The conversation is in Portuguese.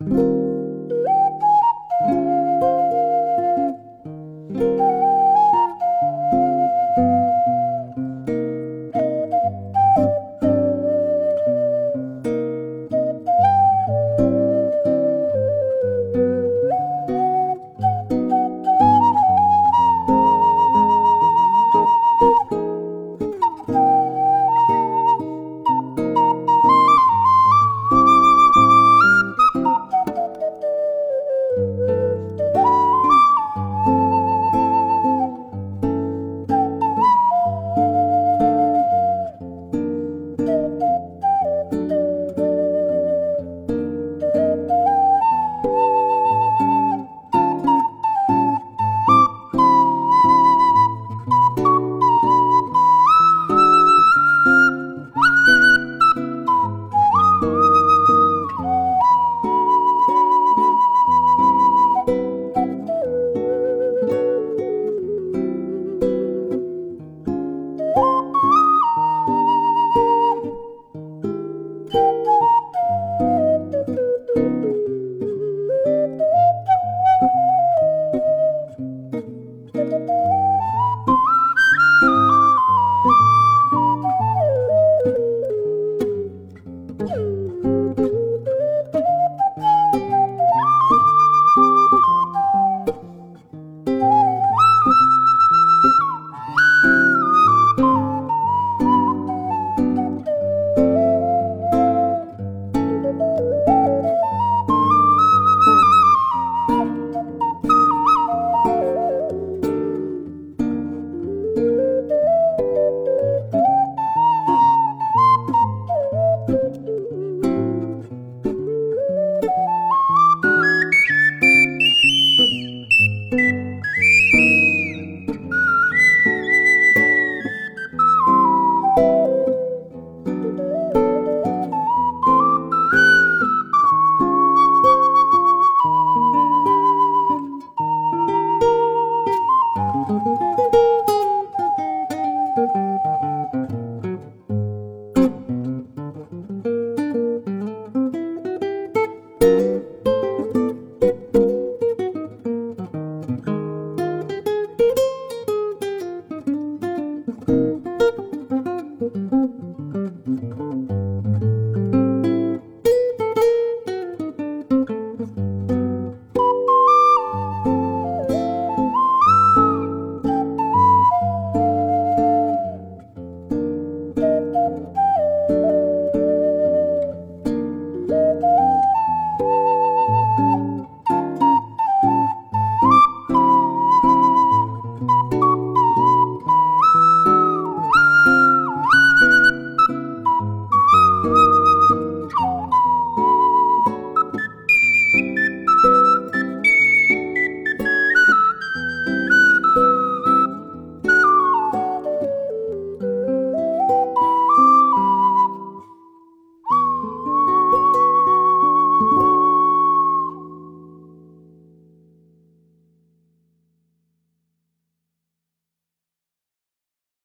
Música Música